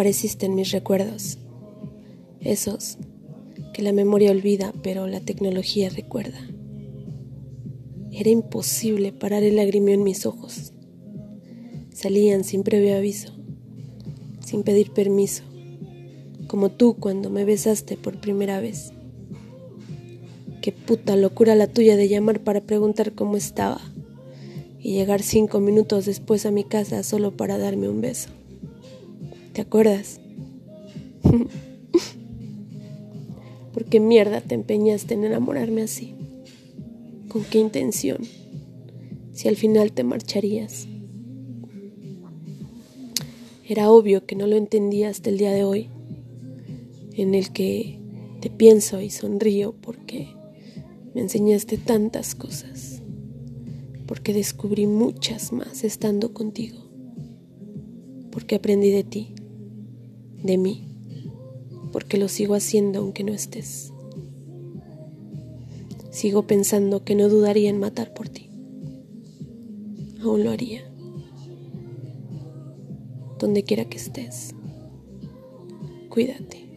apareciste en mis recuerdos. Esos que la memoria olvida, pero la tecnología recuerda. Era imposible parar el lagrimeo en mis ojos. Salían sin previo aviso, sin pedir permiso, como tú cuando me besaste por primera vez. Qué puta locura la tuya de llamar para preguntar cómo estaba y llegar cinco minutos después a mi casa solo para darme un beso. ¿Te acuerdas? ¿Por qué mierda te empeñaste en enamorarme así? ¿Con qué intención? Si al final te marcharías. Era obvio que no lo entendía hasta el día de hoy, en el que te pienso y sonrío porque me enseñaste tantas cosas, porque descubrí muchas más estando contigo, porque aprendí de ti, de mí, porque lo sigo haciendo aunque no estés. Sigo pensando que no dudaría en matar por ti. Aún lo haría. Donde quiera que estés. Cuídate.